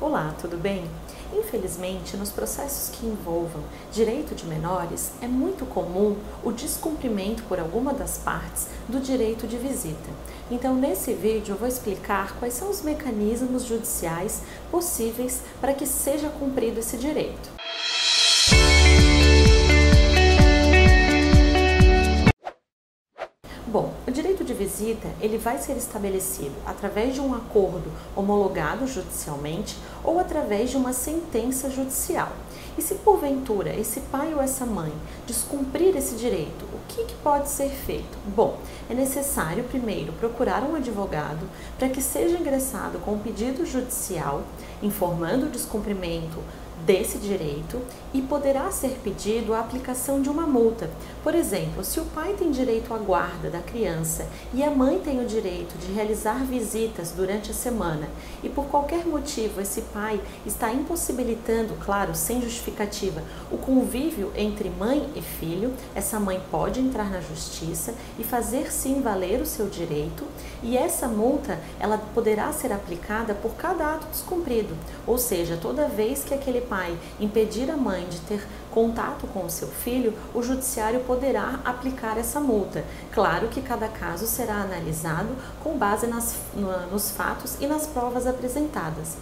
Olá, tudo bem? Infelizmente, nos processos que envolvam direito de menores, é muito comum o descumprimento por alguma das partes do direito de visita. Então, nesse vídeo, eu vou explicar quais são os mecanismos judiciais possíveis para que seja cumprido esse direito. Bom, o direito de visita ele vai ser estabelecido através de um acordo homologado judicialmente ou através de uma sentença judicial. E se porventura esse pai ou essa mãe descumprir esse direito, o que, que pode ser feito? Bom, é necessário primeiro procurar um advogado para que seja ingressado com um pedido judicial informando o descumprimento desse direito e poderá ser pedido a aplicação de uma multa. Por exemplo, se o pai tem direito à guarda da criança e a mãe tem o direito de realizar visitas durante a semana e por qualquer motivo esse pai está impossibilitando, claro, sem justificativa, o convívio entre mãe e filho, essa mãe pode entrar na justiça e fazer sim valer o seu direito e essa multa ela poderá ser aplicada por cada ato descumprido, ou seja, toda vez que aquele pai impedir a mãe de ter contato com o seu filho, o judiciário poderá aplicar essa multa. Claro que cada caso será analisado com base nas, nos fatos e nas provas apresentadas.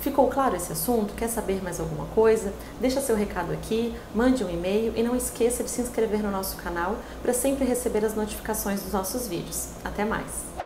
Ficou claro esse assunto? Quer saber mais alguma coisa? Deixa seu recado aqui, mande um e-mail e não esqueça de se inscrever no nosso canal para sempre receber as notificações dos nossos vídeos. Até mais!